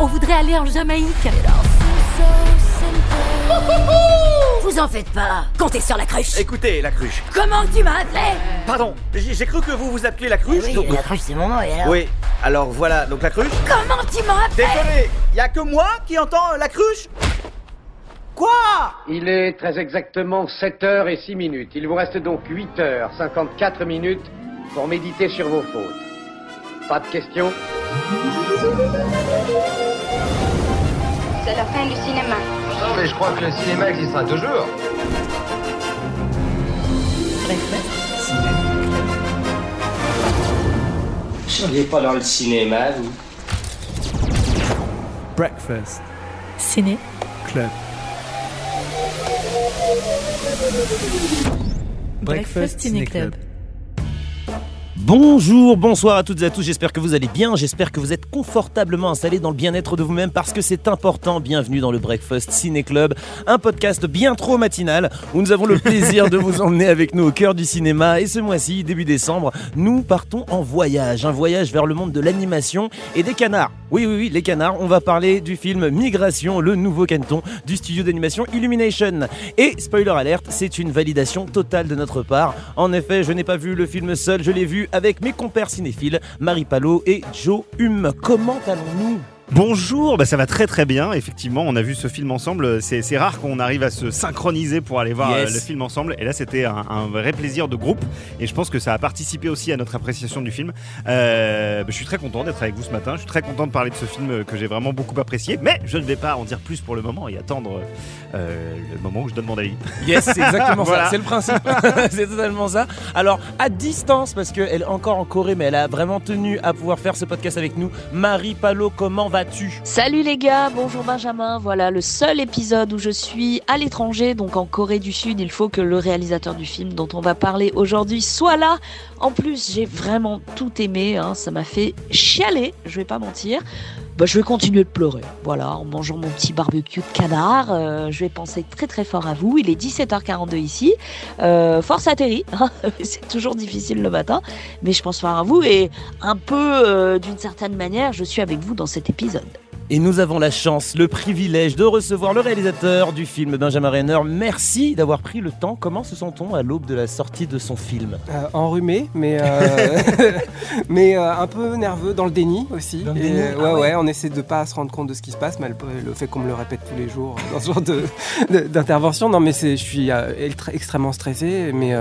On voudrait aller en Jamaïque. Vous en faites pas. Comptez sur la cruche. Écoutez, la cruche. Comment tu m'as appelé Pardon, j'ai cru que vous vous appeliez la cruche. Oui, donc- la cruche, c'est mon nom, et alors Oui, alors voilà, donc la cruche. Comment tu m'as appelé Désolé, y a que moi qui entends la cruche Quoi? Il est très exactement 7 heures et 6 minutes. Il vous reste donc 8 heures 54 minutes pour méditer sur vos fautes. Pas de questions? La fin du cinéma. Non, mais je crois que le cinéma existera toujours. Vous seriez pas dans le cinéma, vous? Breakfast Ciné. Club. Breakfast Ciné Club. Bonjour, bonsoir à toutes et à tous, j'espère que vous allez bien, j'espère que vous êtes confortablement installés dans le bien-être de vous-même parce que c'est important. Bienvenue dans le Breakfast Ciné Club, un podcast bien trop matinal où nous avons le plaisir de vous emmener avec nous au cœur du cinéma et ce mois-ci, début décembre, nous partons en voyage, un voyage vers le monde de l'animation et des canards. Oui, oui, oui, les canards, on va parler du film Migration, le nouveau canton du studio d'animation Illumination. Et spoiler alerte, c'est une validation totale de notre part. En effet, je n'ai pas vu le film seul, je l'ai vu avec mes compères cinéphiles, Marie Palot et Joe Hume. Comment allons-nous? Bonjour, bah ça va très très bien. Effectivement, on a vu ce film ensemble. C'est c'est rare qu'on arrive à se synchroniser pour aller voir Yes. euh, le film ensemble. Et là, c'était un, un vrai plaisir de groupe. Et je pense que ça a participé aussi à notre appréciation du film. Euh, bah, je suis très content d'être avec vous ce matin. Je suis très content de parler de ce film que j'ai vraiment beaucoup apprécié. Mais je ne vais pas en dire plus pour le moment et attendre euh, le moment où je donne mon avis. Yes, c'est exactement Voilà. ça, c'est le principe. c'est totalement ça. Alors, à distance, parce qu'elle est encore en Corée, mais elle a vraiment tenu à pouvoir faire ce podcast avec nous. Marie Palot, comment Salut les gars, bonjour Benjamin. Voilà le seul épisode où je suis à l'étranger, donc en Corée du Sud. Il faut que le réalisateur du film dont on va parler aujourd'hui soit là. En plus, j'ai vraiment tout aimé. hein. Ça m'a fait chialer, je vais pas mentir. Bah, je vais continuer de pleurer. Voilà, en mangeant mon petit barbecue de canard. Euh, je vais penser très très fort à vous. Il est 17h42 ici. Euh, force atterri. C'est toujours difficile le matin. Mais je pense fort à vous. Et un peu, euh, d'une certaine manière, je suis avec vous dans cet épisode. Et nous avons la chance, le privilège de recevoir le réalisateur du film, Benjamin Renner. Merci d'avoir pris le temps. Comment se sent-on à l'aube de la sortie de son film? Euh, enrhumé, mais, euh, mais euh, un peu nerveux, dans le déni aussi. Le Et, déni? euh, Ah ouais, ouais. ouais, on essaie de pas se rendre compte de ce qui se passe, malgré le fait qu'on me le répète tous les jours dans ce genre de- de- d'intervention. Non, mais je suis extrêmement stressé, mais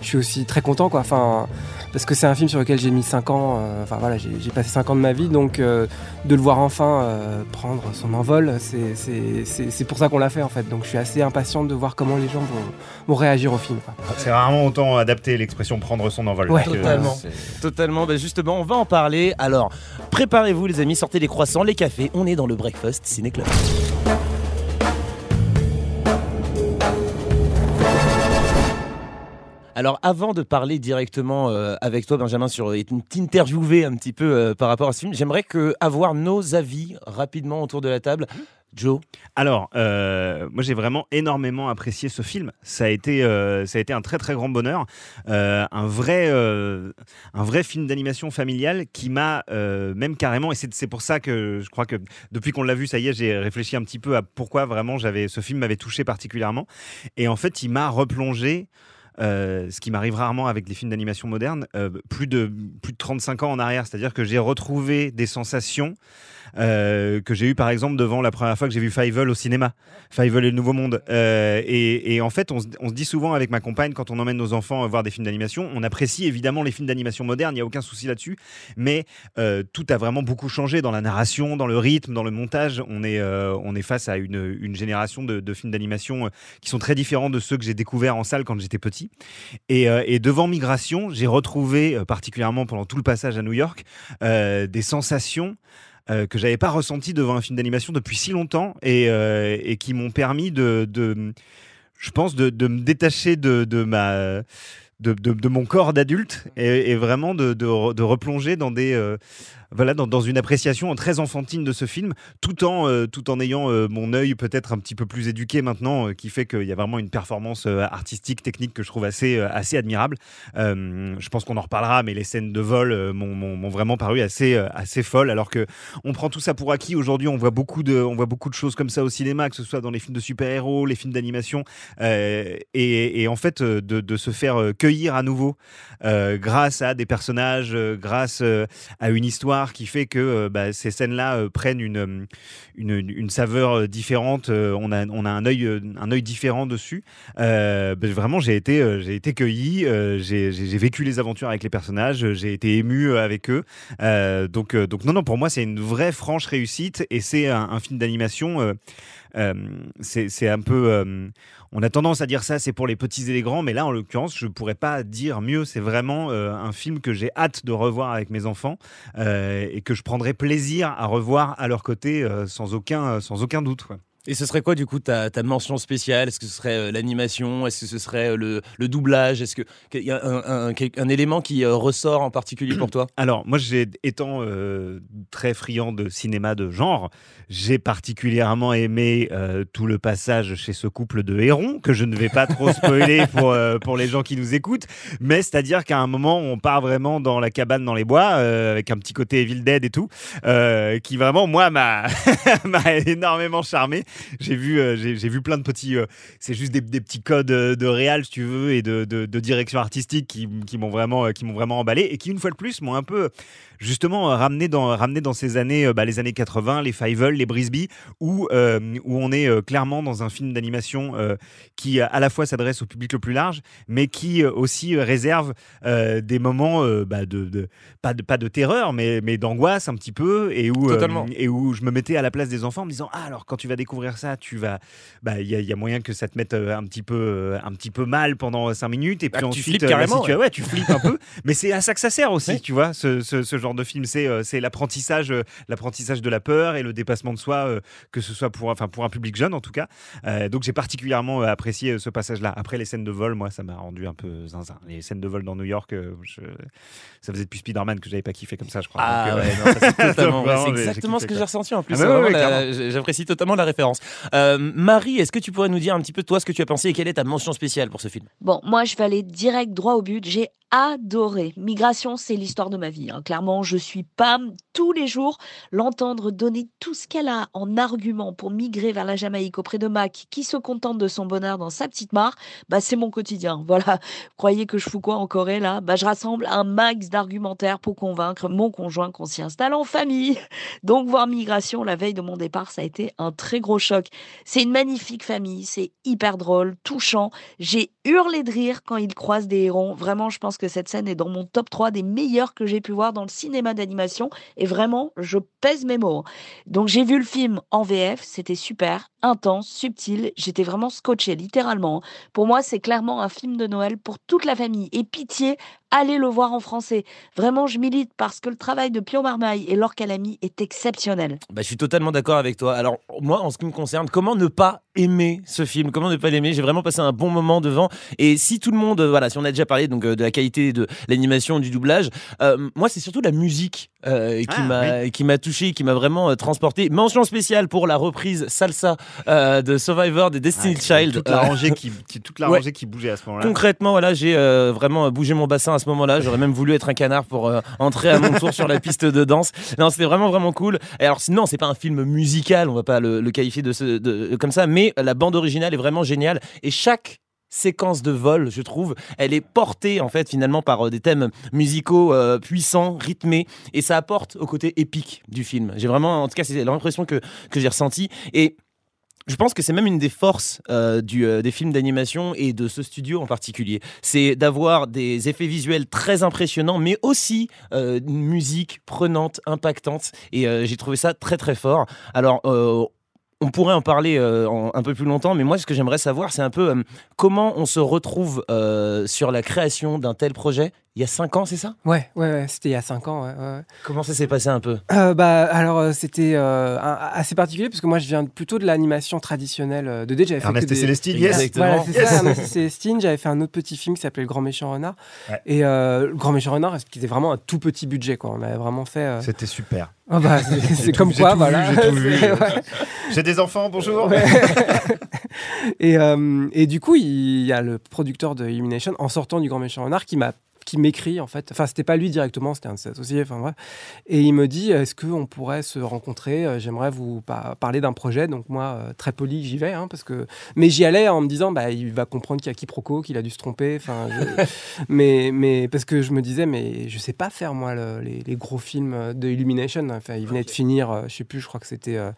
je suis aussi très content, quoi. Enfin, parce que c'est un film sur lequel j'ai mis 5 ans. Enfin voilà, j'ai, passé 5 ans de ma vie, donc de le voir enfin prendre son envol, c'est, c'est, c'est, c'est pour ça qu'on l'a fait en fait. Donc je suis assez impatient de voir comment les gens vont, vont réagir au film. C'est rarement autant adapté l'expression prendre son envol. Ouais. Euh, Totalement. Totalement, bah justement, on va en parler. Alors, préparez-vous les amis, sortez les croissants, les cafés, on est dans le Breakfast Ciné Club. Alors, avant de parler directement euh, avec toi, Benjamin, sur et t'interviewer un petit peu euh, par rapport à ce film, j'aimerais que avoir nos avis rapidement autour de la table. Joe, Alors, euh, moi j'ai vraiment énormément apprécié ce film. Ça a été, euh, ça a été un très très grand bonheur, Euh, un vrai, euh, un vrai film d'animation familiale qui m'a euh, même carrément. Et c'est pour ça que je crois que depuis qu'on l'a vu, ça y est, j'ai réfléchi un petit peu à pourquoi vraiment ce film m'avait touché particulièrement. Et en fait, il m'a replongé. Euh, ce qui m'arrive rarement avec les films d'animation moderne, euh, plus, de, plus de 35 ans en arrière. C'est-à-dire que j'ai retrouvé des sensations euh, que j'ai eu par exemple devant la première fois que j'ai vu Fievel au cinéma. Fievel et le Nouveau Monde. Euh, et, en fait, on se, dit souvent avec ma compagne, quand on emmène nos enfants voir des films d'animation, on apprécie évidemment les films d'animation modernes, il n'y a aucun souci là-dessus, mais euh, tout a vraiment beaucoup changé dans la narration, dans le rythme, dans le montage. On est, face à une, génération de, films d'animation qui sont très différents de ceux que j'ai découverts en salle quand j'étais petit. Et, devant Migration, j'ai retrouvé, particulièrement pendant tout le passage à New York, des sensations euh, que j'avais pas ressenties devant un film d'animation depuis si longtemps et, euh, qui m'ont permis de, je pense, de, me détacher de ma de, de- de mon corps d'adulte et, et vraiment de, de re- de replonger dans des euh, voilà dans, dans une appréciation très enfantine de ce film tout en euh, tout en ayant euh, mon œil peut-être un petit peu plus éduqué maintenant qui fait qu'il y a vraiment une performance artistique technique que je trouve assez assez admirable. Je pense qu'on en reparlera mais les scènes de vol m'ont- vraiment paru assez assez folles alors que on prend tout ça pour acquis. Aujourd'hui on voit beaucoup de on voit beaucoup de choses comme ça au cinéma que ce soit dans les films de super-héros les films d'animation et, et en fait de, se faire euh, à nouveau euh, grâce à des personnages euh, grâce euh, à une histoire qui fait que bah, ces scènes-là prennent une, une, saveur différente on a on a un œil un œil différent dessus bah, vraiment j'ai été j'ai été cueilli j'ai j'ai- vécu les aventures avec les personnages j'ai été ému avec eux donc, donc non, non, pour moi, c'est une vraie franche réussite et c'est un film d'animation. Euh, c'est un peu. euh, on a tendance à dire ça, c'est pour les petits et les grands, mais là, en l'occurrence, je pourrais pas dire mieux. C'est vraiment euh, un film que j'ai hâte de revoir avec mes enfants et que je prendrai plaisir à revoir à leur côté sans aucun, sans aucun doute. Et ce serait quoi du coup ta, ta mention spéciale? Est-ce que ce serait euh, l'animation? Est-ce que ce serait euh, le, le doublage? Est-ce qu'il y a un, un- quel- un élément qui euh, ressort en particulier pour toi? Alors, moi, étant très friand de cinéma de genre, j'ai particulièrement aimé tout le passage chez ce couple de hérons, que je ne vais pas trop spoiler pour, pour les gens qui nous écoutent. Mais c'est-à-dire qu'à un moment, on part vraiment dans la cabane dans les bois, avec un petit côté Evil Dead et tout, qui vraiment, moi, m'a énormément charmé. J'ai vu, euh, j'ai, j'ai vu plein de petits. euh, c'est juste des, des petits codes euh, de réal, si tu veux, et de, de- de direction artistique qui, qui m'ont vraiment, qui m'ont vraiment emballé et qui, une fois de plus, m'ont un peu justement ramené dans, ramené dans ces années, bah, les années 80, les Fievel, les Brisby, où, où on est clairement dans un film d'animation qui à la fois s'adresse au public le plus large, mais qui aussi réserve des moments bah, de, de- pas de pas de terreur, mais, mais d'angoisse un petit peu, et où et où je me mettais à la place des enfants en me disant ah alors quand tu vas découvrir ça, tu vas bah il y, a- il y a moyen que ça te mette euh, un petit peu euh, un petit peu mal pendant cinq minutes, et Bah, puis que tu ensuite flippes euh, la carrément, situa- ouais. ouais, tu flippes un peu, mais c'est à ça que ça sert aussi, Ouais. tu vois, ce, ce- ce genre de film, c'est euh, c'est l'apprentissage, euh, l'apprentissage de la peur et le dépassement de soi, euh, que ce soit pour, enfin pour un public jeune en tout cas. Euh, donc j'ai particulièrement euh, apprécié euh, ce passage-là. Après les scènes de vol, moi ça m'a rendu un peu zinzin. Les scènes de vol dans New York, euh, je- ça faisait depuis Spider-Man que j'avais pas kiffé comme ça, je crois. Ah euh, c'est ouais, exactement ce que j'ai ressenti en plus. Ah bah ouais, ouais, J'apprécie totalement la référence. Euh, Marie, est-ce que tu pourrais nous dire un petit peu toi ce que tu as pensé et quelle est ta mention spéciale pour ce film? Bon, moi, je vais aller direct droit au but. J'ai adoré. Migration, c'est l'histoire de ma vie. hein. Clairement, je suis Pam. Tous les jours, l'entendre donner tout ce qu'elle a en argument pour migrer vers la Jamaïque auprès de Mac, qui se contente de son bonheur dans sa petite mare, bah, c'est mon quotidien. Voilà. Croyez que je fous quoi en Corée, là? Bah, Je rassemble un max d'argumentaires pour convaincre mon conjoint qu'on s'y installe en famille. Donc, voir Migration la veille de mon départ, ça a été un très gros C'est une magnifique famille, c'est hyper drôle, touchant. J'ai hurlé de rire quand ils croisent des hérons. Vraiment, je pense que cette scène est dans mon top 3 des meilleures que j'ai pu voir dans le cinéma d'animation. Et vraiment, je pèse mes mots. Donc, j'ai vu le film en VF, c'était super, intense, subtil. J'étais vraiment scotché, littéralement. Pour moi, c'est clairement un film de Noël pour toute la famille. Et pitié, allez le voir en français. Vraiment, je milite parce que le travail de Pio Marmaille et Laure Calamy est exceptionnel. Bah, je suis totalement d'accord avec toi. Alors, moi, en ce qui me concerne, comment ne pas aimer ce film? Comment ne pas l'aimer? J'ai vraiment passé un bon moment devant. Et si tout le monde, euh, voilà, si on a déjà parlé donc, euh, de la qualité de l'animation, du doublage, euh, moi, c'est surtout la musique euh, qui Ah, m'a qui m'a touché, qui m'a vraiment euh, transporté. Mention spéciale pour la reprise salsa euh, de Survivor des Destiny Ah, Child. Toute la Euh, rangée qui, qui- toute la Ouais. rangée qui bougeait à ce moment-là. Concrètement, voilà, j'ai euh, vraiment bougé mon bassin à ce moment-là. J'aurais même voulu être un canard pour euh, entrer à mon tour sur la piste de danse. Non, c'était vraiment vraiment cool. Et alors, sinon, c'est pas un film musical, on va pas le, le qualifier de, ce- de- comme ça, mais la bande originale est vraiment géniale et chaque séquence de vol, je trouve, elle est portée en fait finalement par euh, des thèmes musicaux euh, puissants, rythmés, et ça apporte au côté épique du film. J'ai vraiment, en tout cas, c'est l'impression que que j'ai ressenti et je pense que c'est même une des forces euh, du, des films d'animation et de ce studio en particulier. C'est d'avoir des effets visuels très impressionnants, mais aussi une musique prenante, impactante. Et j'ai trouvé ça très très fort. Alors, on pourrait en parler euh, un peu plus longtemps, mais moi, ce que j'aimerais savoir, c'est un peu euh, comment on se retrouve euh, sur la création d'un tel projet Il y a 5 ans, c'est ça? Ouais, ouais, ouais, c'était il y a 5 ans. ouais, ouais, ouais. Comment ça s'est passé un peu? Euh, bah, alors, euh, c'était euh, assez particulier parce que moi, je viens plutôt de l'animation traditionnelle euh, 2D. J'avais fait Ernest des- Célestine, yes. Exactement. Voilà, c'est Yes. ça, Ernest et Célestine. J'avais fait un autre petit film qui s'appelait Le Grand Méchant Renard. Ouais. Et euh, Le Grand Méchant Renard, qui était vraiment un tout petit budget. Quoi. On avait vraiment fait. euh, C'était super. ah bah, c'est comme quoi, voilà. j'ai tout vu. C'est- ouais. J'ai des enfants, bonjour. Ouais. et, euh, et du coup, il y a le producteur de Illumination, en sortant du Grand Méchant Renard, qui m'a qui m'écrit en fait, enfin c'était pas lui directement, c'était un de ses associés, enfin bref, et il me dit est-ce qu'on pourrait se rencontrer? Euh, J'aimerais vous pa- parler d'un projet, donc moi euh, très poli j'y vais, hein, parce que mais j'y allais en me disant bah il va comprendre qu'il y a quiproquo, qu'il a dû se tromper, enfin je- mais mais parce que je me disais mais je sais pas faire moi le- les, les gros films de Illumination, enfin il venait de finir, euh, je sais plus, je crois que c'était euh,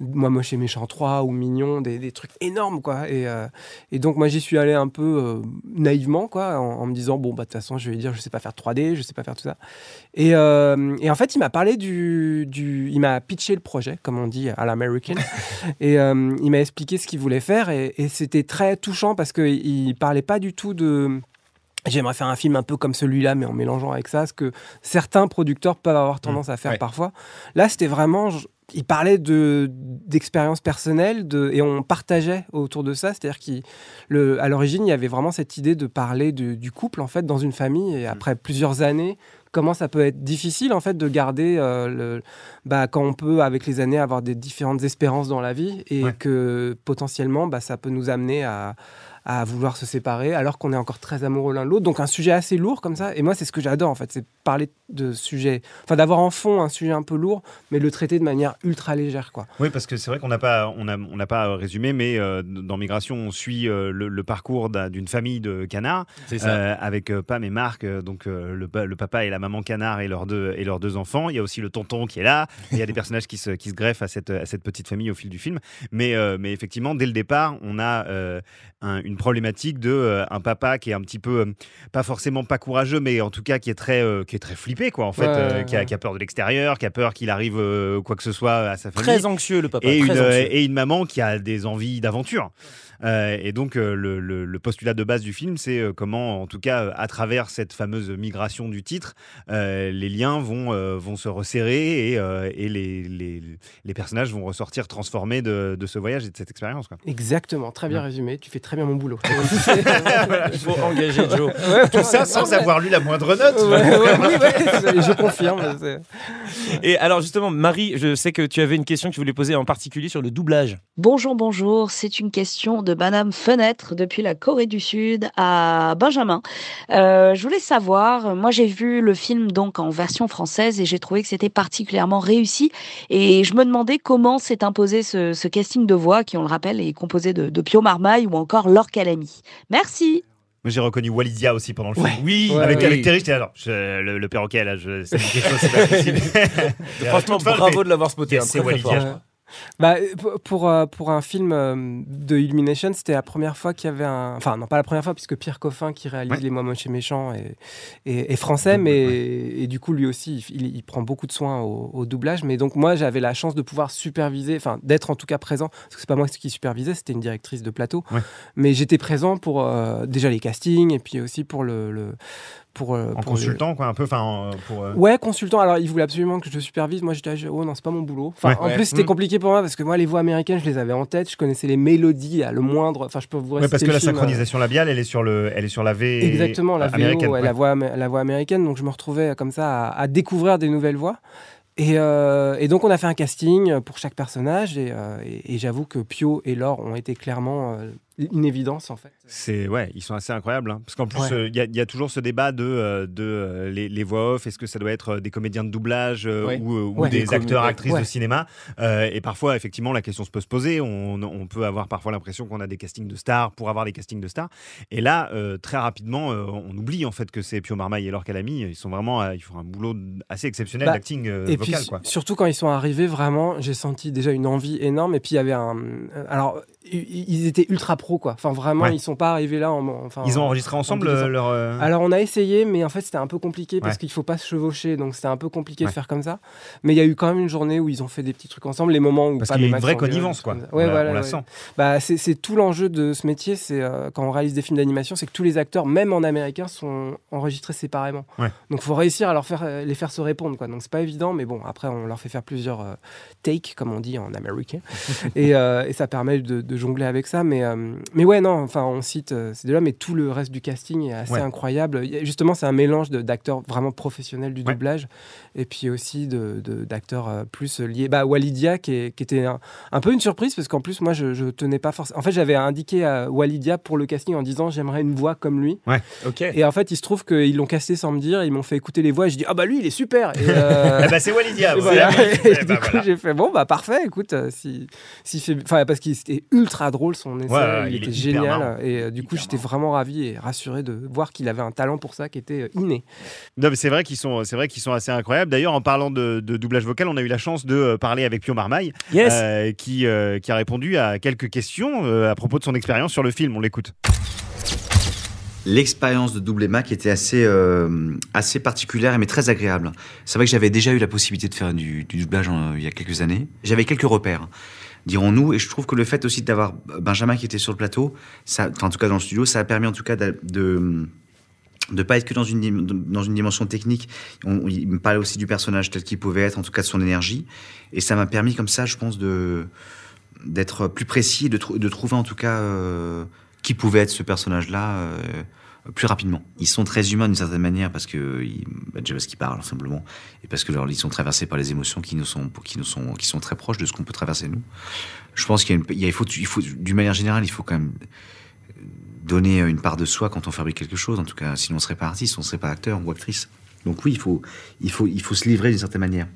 moi moche et méchant 3 ou mignon des, des trucs énormes quoi. Et, euh, et donc moi j'y suis allé un peu naïvement quoi en, en me disant bon bah de toute façon je vais lui dire je sais pas faire 3D je sais pas faire tout ça et, euh, et en fait il m'a parlé du, du il m'a pitché le projet comme on dit à l'american et euh, il m'a expliqué ce qu'il voulait faire et, et c'était très touchant parce que il parlait pas du tout de J'aimerais faire un film un peu comme celui-là, mais en mélangeant avec ça, ce que certains producteurs peuvent avoir tendance à faire ouais. parfois. Là, c'était vraiment, il parlait de d'expériences personnelles, de, et on partageait autour de ça. C'est-à-dire qu'à l'origine, il y avait vraiment cette idée de parler de- du couple en fait dans une famille. Et après plusieurs années, comment ça peut être difficile en fait de garder euh, le, bah, quand on peut avec les années avoir des différentes espérances dans la vie et Ouais. que potentiellement, bah, ça peut nous amener à à vouloir se séparer alors qu'on est encore très amoureux l'un de l'autre. Donc un sujet assez lourd comme ça. Et moi, c'est ce que j'adore en fait, c'est parler de sujets, enfin d'avoir en fond un sujet un peu lourd, mais de le traiter de manière ultra légère quoi. Oui, parce que c'est vrai qu'on n'a pas, on a, on n'a pas résumé, mais euh, dans Migration, on suit euh, le, le parcours d'un- d'une famille de canards C'est ça. euh, avec euh, Pam et Marc, donc euh, le, le papa et la maman canard et leurs deux et leurs deux enfants. Il y a aussi le tonton qui est là. Il y a des personnages qui se, qui se greffent à cette, à cette petite famille au fil du film. Mais, euh, mais effectivement, dès le départ, on a euh, un- une problématique de euh, un papa qui est un petit peu euh, pas forcément pas courageux, mais en tout cas qui est très, euh, qui est très flippé quoi en fait, Ouais, qui, a, ouais. qui a peur de l'extérieur, qui a peur qu'il arrive quoi que ce soit à sa famille Très anxieux, le papa. une, et une maman qui a des envies d'aventure. Euh, et donc euh, le, le- le postulat de base du film, c'est euh, comment, en tout cas, euh, à travers cette fameuse migration du titre, euh, les liens vont, euh, vont se resserrer et, euh, et les, les, les personnages vont ressortir transformés de, de ce voyage et de cette expérience. quoi. Exactement, très bien résumé. Tu fais très bien mon boulot. Il faut engager Joe. Tout ça sans avoir lu la moindre note. Ouais, ouais, oui, ouais, je confirme. Et alors justement, Marie, je sais que tu avais une question que tu voulais poser en particulier sur le doublage. Bonjour, bonjour. C'est une question de Madame Fenêtre depuis la Corée du Sud à Benjamin. Euh, je voulais savoir, moi j'ai vu le film donc en version française et j'ai trouvé que c'était particulièrement réussi. Et je me demandais comment s'est imposé ce, ce casting de voix qui, on le rappelle, est composé de, de Pio Marmaille ou encore Laure Calamy. Merci. J'ai reconnu Walidia aussi pendant le film. Oui, Ouais, avec avec Terry, alors, je- le, le perroquet, là, c'est quelque chose, c'est pas possible. Franchement, bravo de l'avoir spoté. Hein, c'est Walidia, fort. je crois. Bah, pour- pour, euh, pour un film euh, de Illumination, c'était la première fois qu'il y avait un. Enfin, non, pas la première fois, puisque Pierre Coffin, qui réalise Ouais. Les Mois Moches et Méchants, est, est- est français, mais et du coup, lui aussi, il, il prend beaucoup de soin au, au doublage. Mais donc, moi, j'avais la chance de pouvoir superviser, enfin, d'être en tout cas présent, parce que c'est pas moi qui supervisais, c'était une directrice de plateau. Ouais. Mais j'étais présent pour euh, déjà les castings et puis aussi pour le. le- pour, euh, En pour le- consultant, quoi, un peu, enfin, euh, pour. euh, Ouais, consultant. Alors, il voulait absolument que je supervise. Moi, j'étais, oh non, c'est pas mon boulot. Enfin, Ouais, en ouais. plus, c'était Mm. compliqué pour moi parce que moi, les voix américaines, je les avais en tête. Je connaissais les mélodies à le moindre. Enfin, je peux vous Ouais, parce que la film, euh, synchronisation labiale, elle est sur le, elle est sur la V. Exactement, la VO, américaine. ouais, ouais. la, voix, am- la voix américaine. Donc, je me retrouvais comme ça à, à découvrir des nouvelles voix. Et, euh, et donc, on a fait un casting pour chaque personnage. Et, euh, et- et j'avoue que Pio et Laure ont été clairement euh, une évidence, en fait. C'est ouais, ils sont assez incroyables. hein. Parce qu'en plus, Ouais. euh, il y, a- il y a toujours ce débat de, euh, de euh, les, les voix off. Est-ce que ça doit être des comédiens de doublage Ouais. ou, ou Ouais. des acteurs, actrices de cinéma Et parfois, effectivement, la question se peut se poser. On, on peut avoir parfois l'impression qu'on a des castings de stars pour avoir des castings de stars. Et là, très rapidement, on oublie en fait que c'est Pio Marmaille et Laure Calamy. Ils sont vraiment, ils font un boulot assez exceptionnel Bah, d'acting Et puis vocal, quoi. surtout quand ils sont arrivés, vraiment, j'ai senti déjà une envie énorme. Et puis il y avait un. Alors, ils étaient ultra pro quoi. Enfin vraiment, Ouais. ils sont pas arrivés là. En, enfin, Ils ont enregistré en ensemble leur. euh, Alors on a essayé, mais en fait c'était un peu compliqué parce qu'il faut pas se chevaucher, donc c'était un peu compliqué Ouais. de faire comme ça. Mais il y a eu quand même une journée où ils ont fait des petits trucs ensemble, les moments où Parce qu'il y a une vraie connivence, quoi. Ouais, On voilà, on la ouais. sent. Bah, c'est tout l'enjeu de ce métier, c'est euh, quand on réalise des films d'animation, c'est que tous les acteurs, même en américain, sont enregistrés séparément. Ouais. Donc faut réussir à leur faire, euh, les faire se répondre, quoi. Donc c'est pas évident, mais bon, après on leur fait faire plusieurs euh, takes, comme on dit en américain, et, euh, et ça permet de, de jongler avec ça. Mais, euh, mais ouais, non, enfin on cite euh, ces deux-là, mais tout le reste du casting est assez Ouais. incroyable. Justement, c'est un mélange de- d'acteurs vraiment professionnels du Ouais. doublage, et puis aussi de- de- d'acteurs euh, plus liés. Bah, Walidia, qui, est- qui était un, un peu une surprise, parce qu'en plus, moi, je, je tenais pas forcément. En fait, j'avais indiqué à Walidia pour le casting en disant j'aimerais une voix comme lui. Ok. Et en fait, il se trouve qu'ils l'ont casté sans me dire, ils m'ont fait écouter les voix, et je dis ah bah lui, il est super. Et, euh, Eh ben, c'est Walidia. et voilà. Et Eh du coup, voilà. j'ai fait bon, bah parfait, écoute, si, si fait, enfin, parce qu'il était ultra drôle son essai, Ouais, ouais, il, il était génial, marrant. et euh, du coup, j'étais vraiment ravi et rassuré de voir qu'il avait un talent pour ça qui était euh, inné. Non, mais c'est vrai qu'ils sont, c'est vrai qu'ils sont assez incroyables. D'ailleurs, en parlant de, de doublage vocal, on a eu la chance de euh, parler avec Pio Marmaille, Yes. euh, qui, euh, qui a répondu à quelques questions euh, à propos de son expérience sur le film. On l'écoute. L'expérience de Double Mac était assez, euh, assez particulière mais très agréable. C'est vrai que j'avais déjà eu la possibilité de faire du, du doublage en- il y a quelques années. J'avais quelques repères, dirons-nous, et je trouve que le fait aussi d'avoir Benjamin qui était sur le plateau, en tout cas dans le studio, ça a permis en tout cas de, de pas être que dans une dans une dimension technique. On- il me parlait aussi du personnage tel qu'il pouvait être, en tout cas de son énergie, et ça m'a permis comme ça, je pense, de d'être plus précis, de, de trouver en tout cas euh, qui pouvait être ce personnage-là euh, plus rapidement. Ils sont très humains d'une certaine manière parce que bah, déjà parce qu'ils parlent simplement et parce que ils sont traversés par les émotions qui nous sont qui nous sont qui sont très proches de ce qu'on peut traverser nous. Je pense qu'il il faut il faut d'une manière générale il faut quand même donner une part de soi quand on fabrique quelque chose. En tout cas, sinon on serait pas artiste, on serait pas acteur ou actrice. Donc oui, il faut il faut il faut se livrer d'une certaine manière.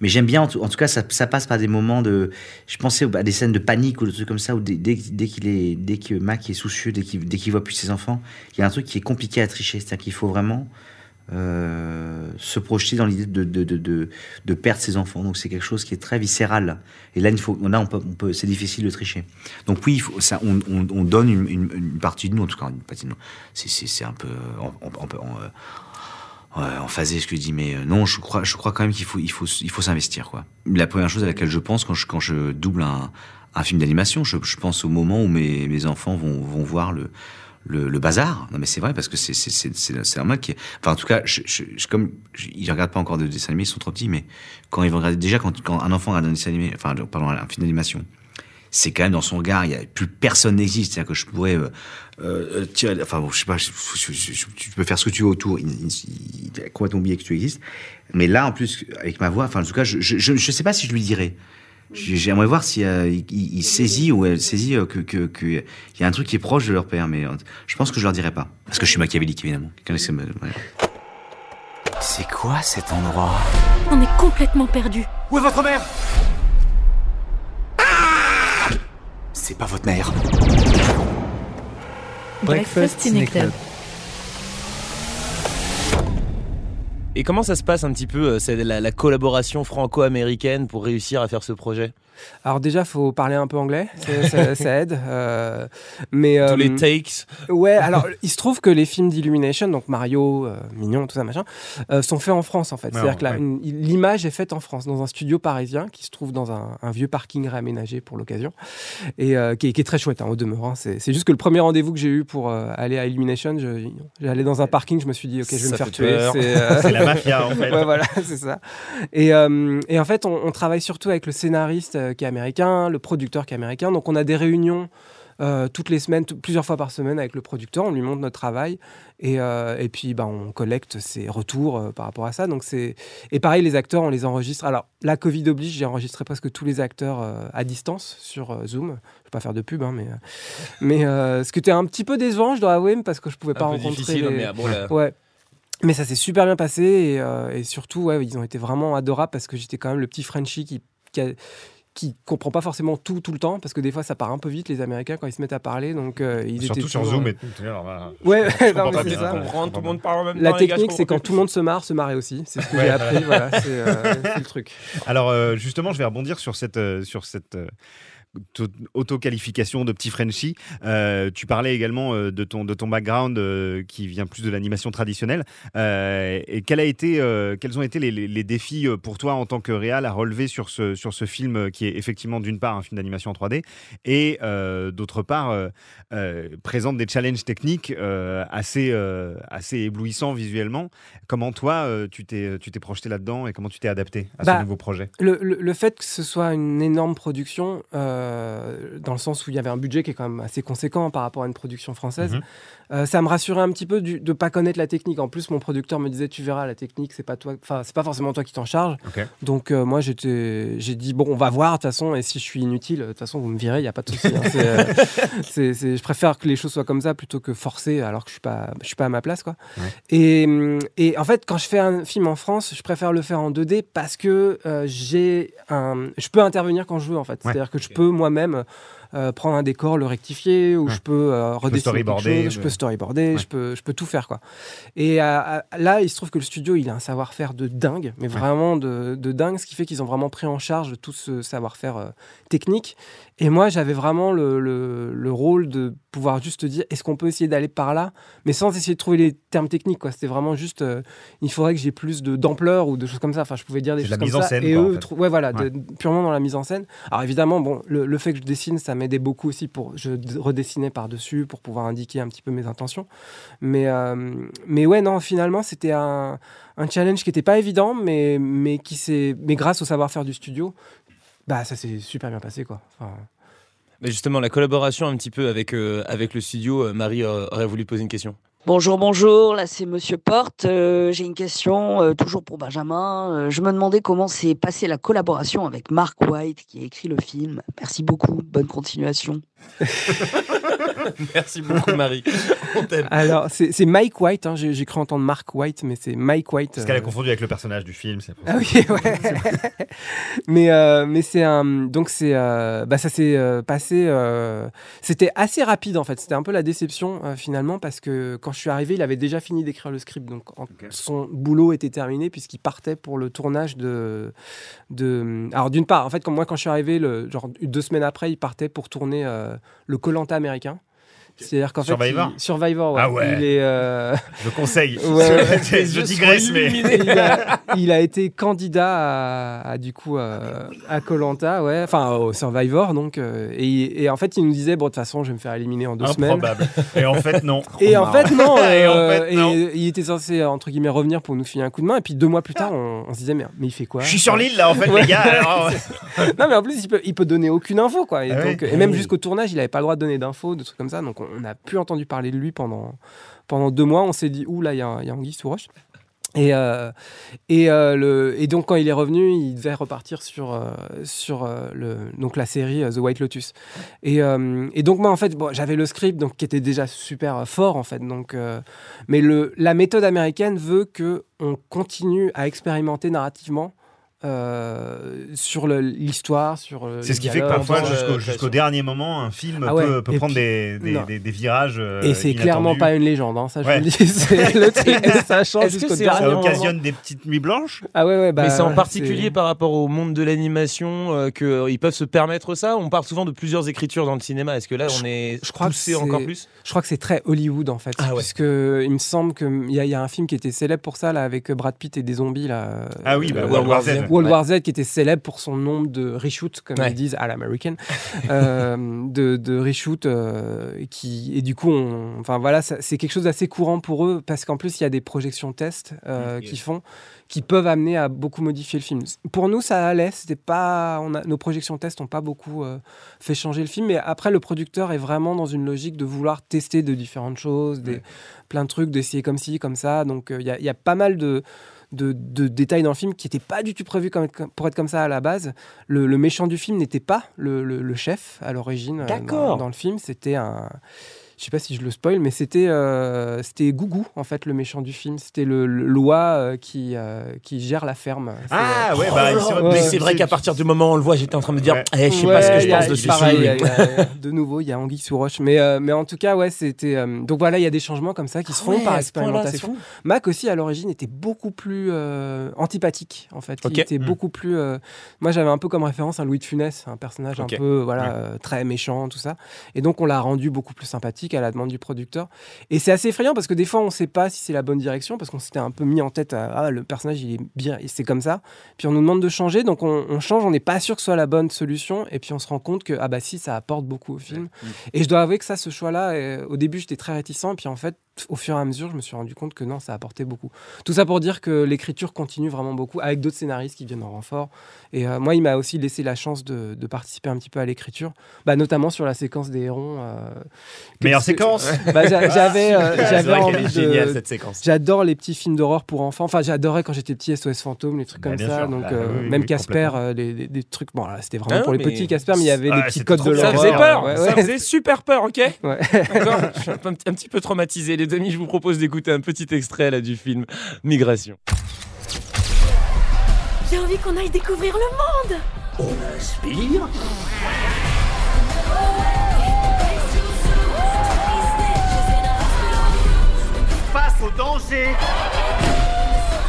Mais j'aime bien, en tout, cas, ça, passe par des moments de. Je pensais à des scènes de panique ou des trucs comme ça, où dès, dès, qu'il est, dès que Mac est soucieux, dès qu'il dès voit plus ses enfants, il y a un truc qui est compliqué à tricher. C'est-à-dire qu'il faut vraiment euh, se projeter dans l'idée de, de, de, de, perdre ses enfants. Donc c'est quelque chose qui est très viscéral. Et là, là on peut, c'est difficile de tricher. Donc oui, on, on, on donne une, partie de nous, en tout cas. C'est, un peu. On, en phasé je dis, mais euh, non, je crois, je crois quand même qu'il faut, il faut, il faut s'investir, quoi. La première chose à laquelle je pense quand je, quand je double un, un film d'animation, je, je pense au moment où mes, mes enfants vont, vont voir le, le, le bazar. Non, mais c'est vrai parce que c'est, c'est, c'est, c'est, c'est normal qui, enfin, en tout cas, je, je, comme ils regardent pas encore de dessins animés, ils sont trop petits, mais quand ils vont regarder, déjà quand, quand un enfant regarde un dessin animé, enfin, pardon, un film d'animation, c'est quand même dans son regard, il y a plus personne n'existe. C'est-à-dire que je pourrais euh, euh, tirer, enfin, bon, je sais pas, je- je- je- je- tu peux faire ce que tu veux autour. Il, il, il a complètement oublié que tu existes. Mais là, en plus, avec ma voix, enfin, en tout cas, je, je, sais pas si je lui dirais. J'ai- J'aimerais voir si euh, il, il- il saisit ou elle saisit euh, que que que il y a un truc qui est proche de leur père, mais euh, je pense que je leur dirais pas parce que je suis machiavélique évidemment. C'est quoi cet endroit? On est complètement perdu. Où est votre mère? C'est pas votre mère. Breakfast Ciné Club. Et comment ça se passe un petit peu, euh, la collaboration franco-américaine pour réussir à faire ce projet? Alors déjà, faut parler un peu anglais, ça, ça- ça aide. euh, mais Tous euh, les takes Ouais, alors il se trouve que les films d'Illumination, donc Mario, euh, Mignon, tout ça machin, euh, sont faits en France en fait. C'est-à-dire Ouais, que ouais. l'image est faite en France, dans un studio parisien qui se trouve dans un, un vieux parking réaménagé pour l'occasion et euh, qui, est, qui est très chouette hein, au demeurant. C'est c'est juste que le premier rendez-vous que j'ai eu pour euh, aller à Illumination, j'allais dans un parking, je me suis dit ok, je vais Ça me faire tuer. euh, C'est la mafia, en fait. Ouais, voilà, c'est ça. Et, euh, et en fait, on, on travaille surtout avec le scénariste euh, qui est américain, le producteur qui est américain. Donc, on a des réunions euh, toutes les semaines, plusieurs fois par semaine avec le producteur. On lui montre notre travail et, euh, et puis bah, on collecte ses retours euh, par rapport à ça. Donc, c'est et pareil, les acteurs, on les enregistre. Alors, la Covid oblige, j'ai enregistré presque tous les acteurs à distance sur Zoom. Je ne vais pas faire de pub, hein, mais mais ce qui était un petit peu décevant, je dois avouer, parce que je pouvais pas peu rencontrer. les- mais ah, bon, là- Ouais. Mais ça s'est super bien passé et, et surtout, ouais, ils ont été vraiment adorables parce que j'étais quand même le petit Frenchie qui, qui, a- qui comprend pas forcément tout tout le temps parce que des fois ça part un peu vite les Américains quand ils se mettent à parler donc euh, ils Surtout étaient sur Zoom euh, et tout. Ouais, tout le monde parle en même La temps, les gars, technique, c'est quand tout le monde se marre, se marrer aussi. C'est ce que Ouais, j'ai appris. Voilà, c'est euh, c'est le truc. Alors euh, justement, je vais rebondir sur cette, euh, sur cette euh, auto-qualification de petit Frenchie. Euh, tu parlais également euh, de, ton, de ton background euh, qui vient plus de l'animation traditionnelle. Et quel a été, quels ont été les, les- les défis pour toi en tant que réal à relever sur ce, sur ce film qui est effectivement d'une part un film d'animation en 3D et d'autre part présente des challenges techniques assez, assez éblouissants visuellement. Comment toi, tu t'es tu t'es projeté là-dedans et comment tu t'es adapté à Bah, ce nouveau projet? Le, le- le fait que ce soit une énorme production, euh, dans le sens où il y avait un budget qui est quand même assez conséquent par rapport à une production française, Mhm. euh, ça me rassurait un petit peu du- de ne pas connaître la technique. En plus, mon producteur me disait, tu verras, la technique, c'est pas toi, enfin, c'est pas forcément toi qui t'en charge. Donc euh, moi, j'étais, j'ai dit, bon, on va voir de toute façon, et si je suis inutile, de toute façon, vous me virez, il n'y a pas de souci. hein. C'est, euh, je préfère que les choses soient comme ça plutôt que forcer alors que je suis pas, je suis pas à ma place, quoi. Ouais. Et, et en fait, quand je fais un film en France, je préfère le faire en 2D parce que euh, j'ai un, je peux intervenir quand je veux, en fait. Ouais. C'est-à-dire que je peux moi-même euh, prendre un décor, le rectifier, ou Ouais. je peux euh, redessiner quelque storyboarder, chose, je peux storyboarder, Ouais. je peux, je peux tout faire, quoi. Et euh, euh, là, il se trouve que le studio, il a un savoir-faire de dingue, mais vraiment de, de dingue, ce qui fait qu'ils ont vraiment pris en charge tout ce savoir-faire technique. Et moi, j'avais vraiment le, le- le rôle de pouvoir juste dire, est-ce qu'on peut essayer d'aller par là, mais sans essayer de trouver les termes techniques. quoi. C'était vraiment juste, euh, il faudrait que j'ai plus de d'ampleur ou de choses comme ça. Enfin, je pouvais dire des C'est de choses la comme mise en scène, et quoi, en eux, fait. trou- ouais, voilà, de- purement dans la mise en scène. Alors évidemment, bon, le, le fait que je dessine, ça m'aidait beaucoup aussi pour, je redessinais par-dessus pour pouvoir indiquer un petit peu mes intentions. Mais, euh, mais ouais, non, finalement, c'était un, un challenge qui n'était pas évident, mais, mais, qui s'est, mais grâce au savoir-faire du studio, bah, ça s'est super bien passé, quoi. Enfin, Mais justement, la collaboration un petit peu avec, euh, avec le studio, euh, Marie aurait voulu poser une question. Bonjour, bonjour, là c'est Monsieur Porte. Euh, J'ai une question, euh, toujours pour Benjamin. Euh, je me demandais comment s'est passée la collaboration avec Mark White qui a écrit le film. Merci beaucoup, bonne continuation. Merci beaucoup, Marie. On t'aime. Alors, c'est c'est Mike White, hein, j'ai j'ai cru entendre Mark White, mais c'est Mike White. Parce qu'elle a euh, confondu avec le personnage du film. c'est pour Ah oui, ouais. mais euh, mais c'est un donc c'est euh, bah ça s'est euh, passé euh, c'était assez rapide en fait c'était un peu la déception euh, finalement parce que quand je suis arrivé il avait déjà fini d'écrire le script donc en- son boulot était terminé puisqu'il partait pour le tournage de de alors d'une part en fait comme moi quand je suis arrivé le genre deux semaines après il partait pour tourner euh, le Colanta américain c'est-à-dire qu'en fait Survivor il- Survivor ouais. Ah ouais. il est euh, Je conseille. Ouais, je, ouais. je digresse, mais. il, a, il a été candidat à, à, du coup euh, à Colanta, ouais, enfin au Survivor donc euh, et, et en fait il nous disait bon de toute façon je vais me faire éliminer en deux semaines. Improbable. Et en fait, non. Et en fait non, Et en fait, non. et il était censé entre guillemets revenir pour nous filer un coup de main et puis deux mois plus tard on, on se disait mais, mais il fait quoi? Je suis sur l'île là, en fait, Ouais. les gars. alors- non mais en plus il peut, il peut donner aucune info quoi et, Ah donc, ouais. et même Oui. jusqu'au tournage il avait pas le droit de donner d'infos de trucs comme ça donc on n'a plus entendu parler de lui pendant pendant deux mois on s'est dit ouh là il y a, y a anguille sous roche et, euh, et, euh, le, et donc quand il est revenu, il devait repartir sur, euh, sur le, donc la série The White Lotus. Et, et donc moi en fait, bon, j'avais le script donc, qui était déjà super fort en fait. Donc, mais le, la méthode américaine veut que on continue à expérimenter narrativement euh, sur le- l'histoire, sur le- C'est ce qui fait que parfois, sur- jusqu'au dernier moment, un film Ah ouais. peut, prendre puis- des, des, non. des- des virages. euh, Et c'est clairement pas une légende, hein, ça je Ouais. vous le dis. le truc, ça change que jusqu'au dernier Ça occasionne des petites nuits blanches? Ah ouais, ouais, bah, Mais c'est en particulier par rapport au monde de l'animation euh, qu'ils peuvent se permettre ça? On parle souvent de plusieurs écritures dans le cinéma. Est-ce que là, on est je crois que poussé c'est- encore plus? Je crois que c'est très Hollywood en fait. Ah ouais. Puisque il me semble qu'il y, y a un film qui était célèbre pour ça, là, avec Brad Pitt et des zombies. Là, Ah oui, bah, Euh, World War Z. World Ouais. War Z qui était célèbre pour son nombre de reshoots, comme Ouais. ils disent à l'américaine, euh, de, de reshoots. euh, qui, et du coup, on- enfin, voilà, c'est quelque chose d'assez courant pour eux parce qu'en plus, il y a des projections tests euh, qui font qui peuvent amener à beaucoup modifier le film. Pour nous, ça allait. C'était pas, on a, nos projections tests n'ont pas beaucoup euh, fait changer le film. Mais après, le producteur est vraiment dans une logique de vouloir tester de différentes choses, des, plein de trucs, d'essayer comme ci, comme ça. Donc, il y, a- il y a pas mal de, de, de détails dans le film qui n'étaient pas du tout prévus comme- pour être comme ça à la base. Le, le méchant du film n'était pas le, le- le chef à l'origine euh, dans le film. C'était un je sais pas si je le spoil, mais c'était euh, c'était Gougou en fait le méchant du film. C'était le, le loi euh, qui euh, qui gère la ferme. Ah ouais, bah, c'est vrai- Mais c'est vrai qu'à partir du moment où on le voit, j'étais en train de me dire, eh, je sais pas ce que je a- pense de ce pareil, film. il y a- il y a- De nouveau, il y a Anguille sous roche. Mais, euh, mais en tout cas, ouais, c'était. euh, donc voilà, il y a des changements comme ça qui se Ah font ouais, par expérimentation. Mac aussi, à l'origine, était beaucoup plus euh, antipathique, en fait. Ok. Il était Mm. beaucoup plus. euh, Moi, j'avais un peu comme référence un Louis de Funès, un personnage un peu voilà, Ouais. euh, très méchant, tout ça. Et donc, on l'a rendu beaucoup plus sympathique à la demande du producteur. Et c'est assez effrayant parce que des fois, on ne sait pas si c'est la bonne direction parce qu'on s'était un peu mis en tête à, ah, le personnage, il est bien, et c'est comme ça. Puis on nous demande de changer, donc on, on change, on n'est pas sûr que ce soit la bonne solution. Et puis on se rend compte que, ah bah si, ça apporte beaucoup au film. Et je dois avouer que ça, ce choix-là, euh, au début, j'étais très réticent. Et puis en fait, au fur et à mesure, je me suis rendu compte que non, ça apportait beaucoup. Tout ça pour dire que l'écriture continue vraiment beaucoup avec d'autres scénaristes qui viennent en renfort. Et euh, moi, il m'a aussi laissé la chance de, de participer un petit peu à l'écriture, bah, notamment sur la séquence des hérons. euh, que- Meilleure séquence bah, j'a- J'avais euh, j'avais envie de. géniale, cette séquence. J'adore les petits films d'horreur pour enfants. Enfin, j'adorais quand j'étais petit SOS Fantôme, les trucs Bah, comme ça. sûr. Donc, Bah, euh, oui, même oui, Casper, euh, des trucs. Bon, là, c'était vraiment Ah, pour les petits Casper, mais il y avait Ah, des c'était petits codes de l'horreur. Ça faisait peur, Ouais, ça faisait super peur, ok Ouais. Je suis un, un petit peu traumatisé. Les amis, je vous propose d'écouter un petit extrait là, du film Migration. J'ai envie qu'on aille découvrir le monde On inspire. Au danger,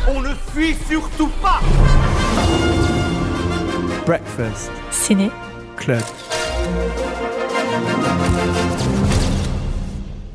on ne fuit surtout pas Breakfast Ciné. Club.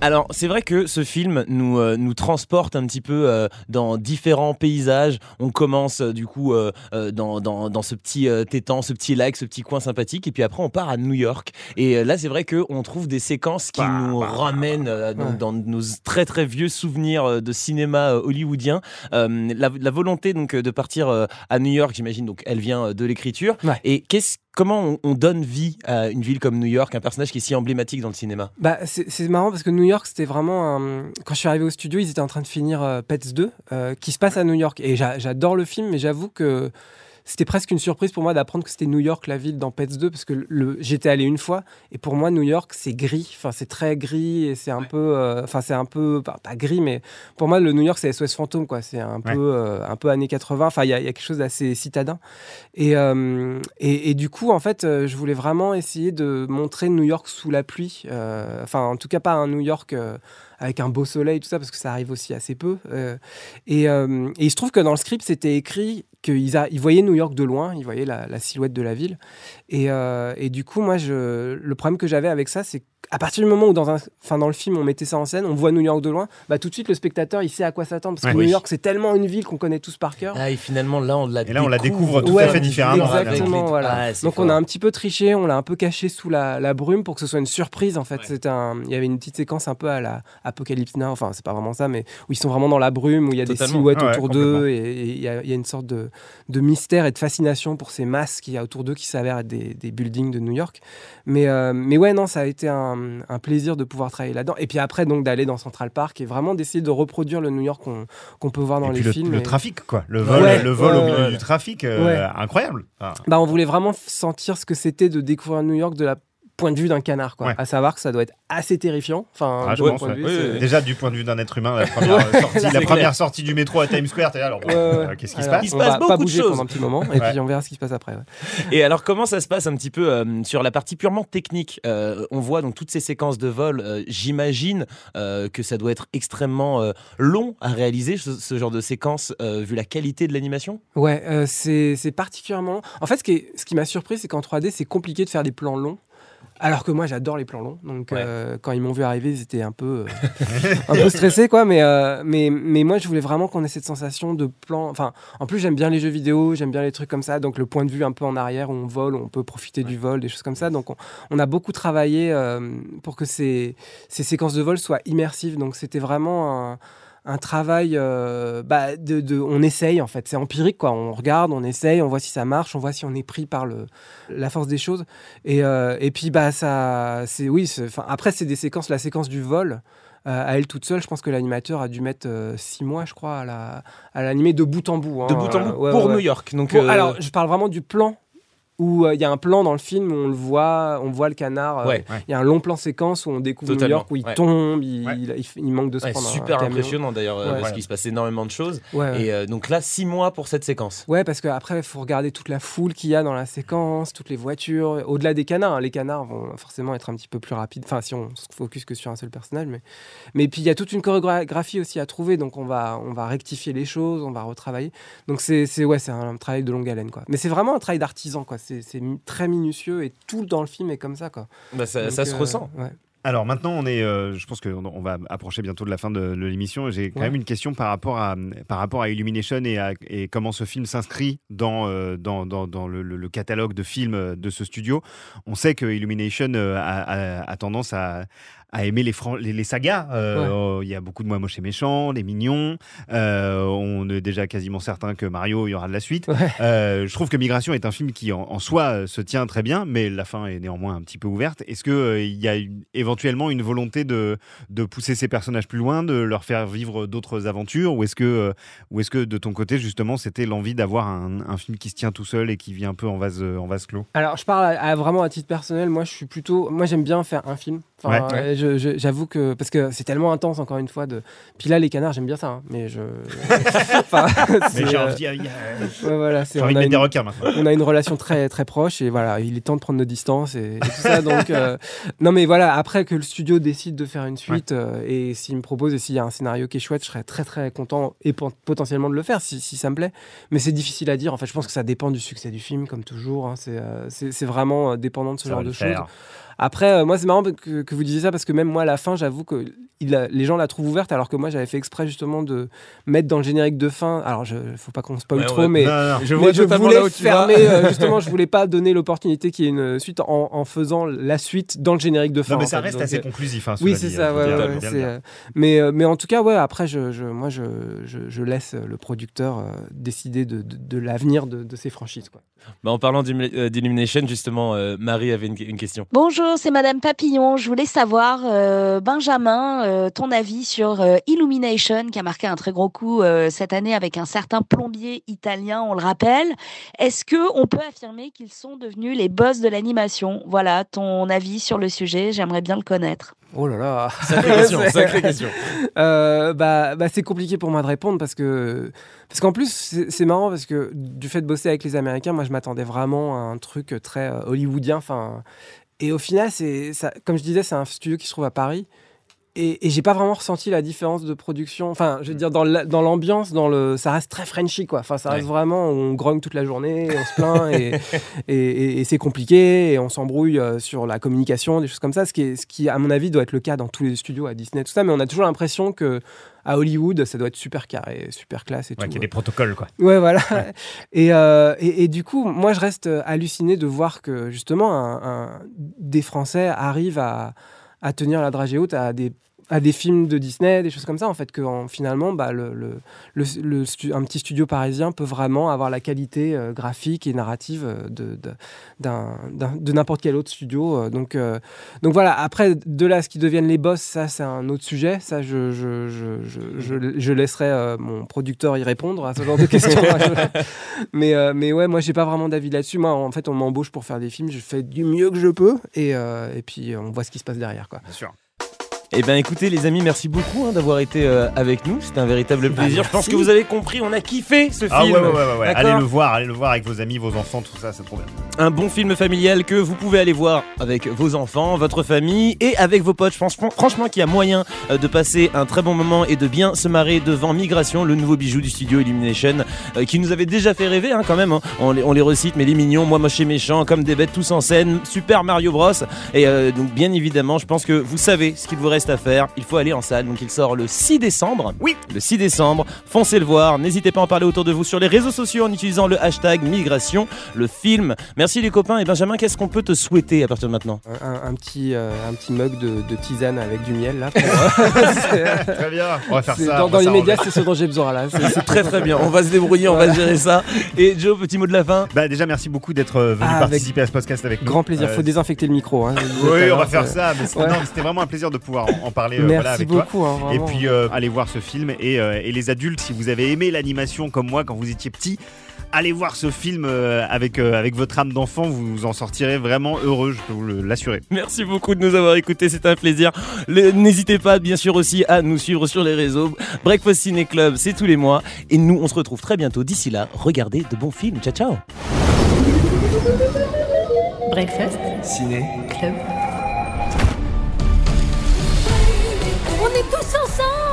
Alors, c'est vrai que ce film nous, euh, nous transporte un petit peu euh, dans différents paysages. On commence euh, du coup euh, euh, dans, dans, dans ce petit euh, étang, ce petit lac, ce petit coin sympathique. Et puis après, on part à New York. Et euh, là, c'est vrai qu'on trouve des séquences qui nous ramènent euh, donc, Ouais. dans nos très très vieux souvenirs de cinéma euh, hollywoodien. Euh, la, la volonté donc de partir euh, à New York, j'imagine, donc elle vient de l'écriture. Ouais. Et qu'est-ce Comment on, on donne vie à une ville comme New York, un personnage qui est si emblématique dans le cinéma? Bah, c'est marrant parce que New York, c'était vraiment. Quand je suis arrivé au studio, ils étaient en train de finir euh, Pets 2, euh, qui se passe à New York. Et j'a- j'adore le film, mais j'avoue que c'était presque une surprise pour moi d'apprendre que c'était New York, la ville, dans Pets 2, parce que le, j'étais allé une fois, et pour moi, New York, c'est gris. Enfin, c'est très gris, et c'est un peu. euh, Enfin, c'est un peu. Pas, pas gris, mais pour moi, le New York, c'est SOS Fantôme, quoi. C'est un, Ouais. peu, euh, un peu années 80. Enfin, il y, a il y a quelque chose d'assez citadin. Et, euh, et, et du coup, en fait, je voulais vraiment essayer de montrer New York sous la pluie. Enfin, en tout cas, pas un New York avec un beau soleil, tout ça, parce que ça arrive aussi assez peu. Euh, et, euh, et il se trouve que dans le script, c'était écrit qu'ils voyaient New York de loin, ils voyaient la, silhouette de la ville. Et, euh, du coup, moi, le problème que j'avais avec ça, c'est qu'à partir du moment où, dans, un, enfin, dans le film, on mettait ça en scène, on voit New York de loin, bah, tout de suite, le spectateur, il sait à quoi s'attendre. Parce que Ouais. New Oui. York, c'est tellement une ville qu'on connaît tous par cœur. Ah, et finalement, là, on la Et là, on la découvre tout à fait différemment. Exactement, voilà. Ah, c'est Donc fort. on a un petit peu triché, on l'a un peu caché sous la, la brume pour que ce soit une surprise en fait. C'était un, il y avait une petite séquence un peu à la Apocalypse Now, enfin c'est pas vraiment ça, mais où ils sont vraiment dans la brume, où il y a des silhouettes Ah ouais, autour d'eux et il y, a- il y a une sorte de, de mystère et de fascination pour ces masses qu'il y a autour d'eux qui s'avèrent être des, des buildings de New York. Mais, euh, mais ouais, non, ça a été un, un plaisir de pouvoir travailler là-dedans. Et puis après donc d'aller dans Central Park et vraiment d'essayer de reproduire le New York qu'on peut voir dans Et les puis films. le et- trafic, quoi. Le vol, Ouais, le vol ouais, au milieu ouais. du trafic, euh, incroyable. Enfin, Bah, on voulait vraiment sentir ce que c'était de découvrir New York de la point de vue d'un canard, quoi. Ouais. À savoir que ça doit être assez terrifiant. Enfin, ah, je pense, ouais. vue, Déjà du point de vue d'un être humain, la première, euh, sortie, la C'est première sortie du métro à Times Square, t'es alors euh, qu'est-ce qui se passe? on passe va beaucoup pas de choses. pendant un petit moment et Ouais. puis on verra ce qui se passe après. ouais. Et alors, comment ça se passe un petit peu euh, sur la partie purement technique? Euh, On voit donc toutes ces séquences de vol. euh, J'imagine euh, que ça doit être extrêmement euh, long à réaliser ce, ce genre de séquence euh, vu la qualité de l'animation? Ouais, euh, c'est c'est particulièrement. En fait, ce qui, est- ce qui m'a surpris, c'est qu'en 3D, c'est compliqué de faire des plans longs. Alors que moi, j'adore les plans longs. Donc, euh, quand ils m'ont vu arriver, ils étaient un peu, euh, un peu stressés, quoi. Mais, euh, mais, mais moi, je voulais vraiment qu'on ait cette sensation de plan. Enfin, en plus, j'aime bien les jeux vidéo, j'aime bien les trucs comme ça. Donc, le point de vue un peu en arrière où on vole, où on peut profiter du vol, des choses comme ça. Donc, on, on a beaucoup travaillé pour que ces, ces séquences de vol soient immersives. Donc, c'était vraiment un un travail euh, bah, de, de- on essaye en fait c'est empirique quoi on regarde on essaye on voit si ça marche on voit si on est pris par le la force des choses et, euh, et puis bah ça c'est oui après c'est des séquences la séquence du vol euh, à elle toute seule je pense que l'animateur a dû mettre six mois je crois à la à l'animer de bout en bout hein. De bout en bout ouais, pour ouais, New. York. Donc, Pour- alors je parle vraiment du plan où euh, il y a un plan dans le film où on le voit, on voit le canard. euh, Ouais. Il y a un long plan séquence où on découvre New Totalement, York où il ouais. tombe, il, Ouais. il- il- il manque de se Ouais, prendre super impressionnant d'ailleurs, euh, Ouais. parce qu'il se passe énormément de choses. Ouais, ouais. Et euh, donc là, six mois pour cette séquence. Ouais, parce qu'après, il faut regarder toute la foule qu'il y a dans la séquence, toutes les voitures, au-delà des canards. hein. Les canards vont forcément être un petit peu plus rapides, enfin, si on se focus que sur un seul personnage. Mais, mais puis, il y a toute une chorégraphie aussi à trouver, donc on va, on va rectifier les choses, on va retravailler. Donc, c'est c'est- ouais, c'est un travail de longue haleine, quoi. Mais c'est vraiment un travail d'artisan, quoi. C'est très minutieux et tout dans le film est comme ça, quoi. Bah, ça, Donc, ça se euh, ressent. ouais. Alors maintenant, on est, euh, je pense qu'on on va approcher bientôt de la fin de, de l'émission. J'ai quand Ouais. même une question par rapport à, par rapport à Illumination et, à, et comment ce film s'inscrit dans, euh, dans, dans, dans le, le- le catalogue de films de ce studio. On sait que Illumination a, a- a tendance à, à aimer les, les, les sagas. Euh, oh, Il y a beaucoup de Moi Moche et Méchant, Les Mignons. Euh, on est déjà quasiment certain que Mario, il y aura de la suite. Euh, je trouve que Migration est un film qui en, en soi se tient très bien, mais la fin est néanmoins un petit peu ouverte. Est-ce qu'il y a une- éventuellement une volonté de, de pousser ces personnages plus loin, de leur faire vivre d'autres aventures Ou est-ce que, ou est-ce que de ton côté, justement, c'était l'envie d'avoir un, un film qui se tient tout seul et qui vit un peu en vase, en vase clos? Alors, je parle à- à vraiment à titre personnel. Moi, je suis plutôt. Moi, j'aime bien faire un film. Enfin, Ouais. je- je- J'avoue que. Parce que c'est tellement intense, encore une fois. De... Puis là, les canards, j'aime bien ça. hein, mais je. enfin, c'est, Mais j'ai euh, envie, il y a- ouais, voilà, c'est- j'ai envie on de a mettre une- des requins maintenant. On a une relation très, très proche. Et voilà, il est temps de prendre nos distances et, et tout ça. Donc, euh, non, mais voilà, après que le studio décide de faire une suite euh, et s'il me propose et s'il y a un scénario qui est chouette, je serais très, très content et pot- potentiellement de le faire si, si ça me plaît. Mais c'est difficile à dire. En fait, je pense que ça dépend du succès du film, comme toujours. hein. C'est euh, c'est- c'est vraiment dépendant de ce Ça genre de choses. Après, euh, moi, c'est marrant que vous disiez ça parce que même moi, à la fin, j'avoue que il a- les gens la trouvent ouverte alors que moi, j'avais fait exprès justement de mettre dans le générique de fin. Alors, je faut pas qu'on spoil Ouais, trop, ouais. mais, Non, non, non. Je mais je voulais fermer. euh, justement, je voulais pas donner l'opportunité qu'il y ait une suite en, en faisant la suite dans le générique de fin. Non, mais ça fait. reste Donc, assez euh, conclusif. hein, oui, cela c'est ça. hein, ouais, dire. euh, mais, euh, mais en tout cas, ouais. Après, je, je- moi, je, je, je laisse le producteur euh, décider de, de, de l'avenir de, de ces franchises. Quoi. Bah, en parlant d'Illu- euh, d'Illumination, justement, euh, Marie avait une, une question. Bonjour, c'est Madame Papillon. Je voulais savoir, euh, Benjamin, euh, ton avis sur euh, Illumination, qui a marqué un très gros coup euh, cette année avec un certain plombier italien, on le rappelle. Est-ce que on peut affirmer qu'ils sont devenus les boss de l'animation? Voilà, ton avis sur le sujet, j'aimerais bien le connaître. Oh là là. Sacrée question, sacrée question. Euh, bah, bah, c'est compliqué pour moi de répondre parce que parce qu'en plus c'est marrant parce que du fait de bosser avec les Américains, moi je m'attendais vraiment à un truc très euh, hollywoodien. Enfin, et au final c'est ça, comme je disais, c'est un studio qui se trouve à Paris. Et, et j'ai pas vraiment ressenti la différence de production. Enfin, je veux dire, dans la- dans l'ambiance, dans le, ça reste très Frenchy, quoi. Enfin, ça reste Ouais. vraiment, on grogne toute la journée, on se plaint et, et, c'est compliqué et on s'embrouille euh, sur la communication, des choses comme ça. Ce qui, est, ce qui, à mon avis, doit être le cas dans tous les studios à Disney, tout ça. Mais on a toujours l'impression que à Hollywood, ça doit être super carré, super classe et Ouais, tout. qu'il y a des protocoles, quoi. Ouais, voilà. Et, euh, et, et du coup, moi, je reste euh, halluciné de voir que justement, un, un- des Français arrivent à, à tenir la dragée haute à des à des films de Disney, des choses comme ça, en fait, que en- finalement, bah, le, le, le- le stu- un petit studio parisien peut vraiment avoir la qualité euh, graphique et narrative euh, de, de, d'un- d'un- de n'importe quel autre studio. euh, donc, euh, donc voilà, après, de là à ce qu'ils deviennent les boss, ça, c'est un autre sujet. Ça, je, je, je, je, je- je laisserai euh, mon producteur y répondre à ce genre de questions. mais, euh, mais ouais, moi, j'ai pas vraiment d'avis là-dessus. Moi, en fait, on m'embauche pour faire des films, je fais du mieux que je peux, et, euh, et puis on voit ce qui se passe derrière. Quoi. Bien sûr. Eh bien écoutez les amis, merci beaucoup hein, d'avoir été euh, avec nous. C'était un véritable Bah, plaisir. Je pense que vous avez compris, on a kiffé ce Ah film. ouais, ouais, ouais, Allez le voir, allez le voir avec vos amis, vos enfants, tout ça, c'est trop bien. Un bon film familial que vous pouvez aller voir avec vos enfants, votre famille et avec vos potes. Franchement, franchement qu'il y a moyen euh, de passer un très bon moment et de bien se marrer devant Migration, le nouveau bijou du studio Illumination, euh, qui nous avait déjà fait rêver hein, quand même. hein. On, les, on les recite, mais les mignons, moi moche et méchant, comme des bêtes tous en scène, Super Mario Bros. Et euh, donc bien évidemment, je pense que vous savez ce qu'il vous reste à faire. Il faut aller en salle. Donc il sort le 6 décembre. Oui. Le 6 décembre. Foncez le voir. N'hésitez pas à en parler autour de vous sur les réseaux sociaux en utilisant le hashtag Migration, le film. Merci les copains. Et Benjamin, qu'est-ce qu'on peut te souhaiter à partir de maintenant? Un, un petit, euh, un petit mug de, de tisane avec du miel, là. euh, Très bien. On va faire ça. Dans, dans l'immédiat, c'est ce dont j'ai besoin, là. C'est- très très bien. On va se débrouiller, on va gérer ça. Et Joe, petit mot de la fin. Bah déjà merci beaucoup d'être euh, venu Ah, participer à ce podcast avec nous. Grand plaisir. Euh, Faut désinfecter le micro. hein. Oui, on va faire ça. Mais c'était Ouais. non, mais c'était vraiment un plaisir de pouvoir en, en parler euh, Merci voilà, avec toi. beaucoup. hein, Et puis euh, allez voir ce film et, euh, et les adultes, si vous avez aimé l'animation comme moi quand vous étiez petit, allez voir ce film avec, avec votre âme d'enfant, vous en sortirez vraiment heureux, je peux vous l'assurer. Merci beaucoup de nous avoir écoutés, c'est un plaisir. N'hésitez pas bien sûr aussi à nous suivre sur les réseaux. Breakfast Ciné Club, c'est tous les mois. Et nous, on se retrouve très bientôt. D'ici là, regardez de bons films. Ciao, ciao. Breakfast Ciné. Club.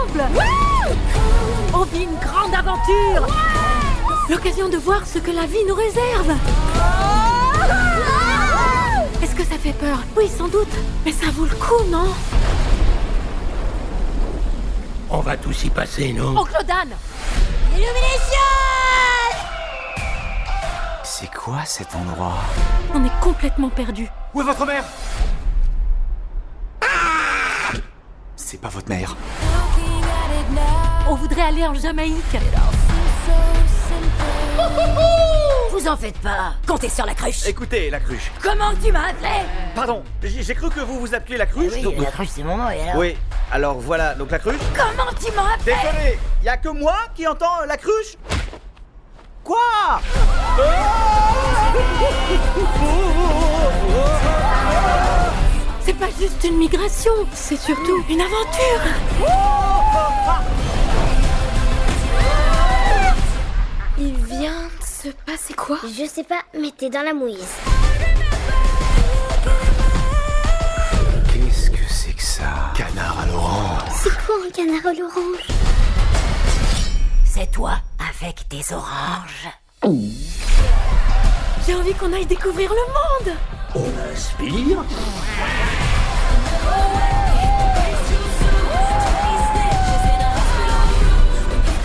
Ensemble. On vit une grande aventure. L'occasion de voir ce que la vie nous réserve. Est-ce que ça fait peur? Oui, sans doute. Mais ça vaut le coup, non? On va tous y passer, non? Oncle Dan C'est quoi cet endroit? On est complètement perdu. Où est votre mère? C'est pas votre mère. On voudrait aller en Jamaïque. Vous en faites pas. Comptez sur la cruche. Écoutez, la cruche. Comment tu m'as appelé? Pardon, j'ai cru que vous vous appeliez la cruche. Oui, donc- la cruche, c'est mon nom, et alors? Oui, alors voilà, donc la cruche. Comment tu m'as appelé? Désolé, y a que moi qui entends la cruche? Quoi? C'est pas juste une migration, c'est surtout une aventure. Il vient de se passer quoi? Je sais pas, mais t'es dans la mouise. Qu'est-ce que c'est que ça? Canard à l'orange. C'est quoi un canard à l'orange? C'est toi avec tes oranges. J'ai envie qu'on aille découvrir le monde. On inspire.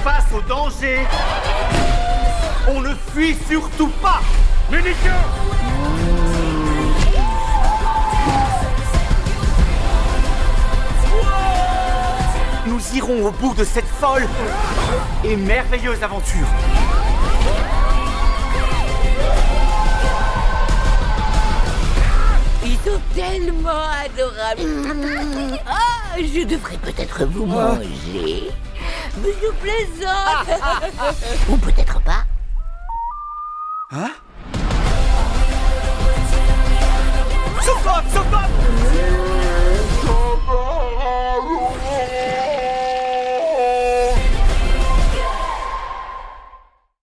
Face au danger, on ne fuit surtout pas Munitions Nous irons au bout de cette folle et merveilleuse aventure. sont tellement adorables. Ah, je devrais peut-être vous ah. manger. Mais je plaisante. Ou peut-être pas. Hein Sauve-toi Sauve-toi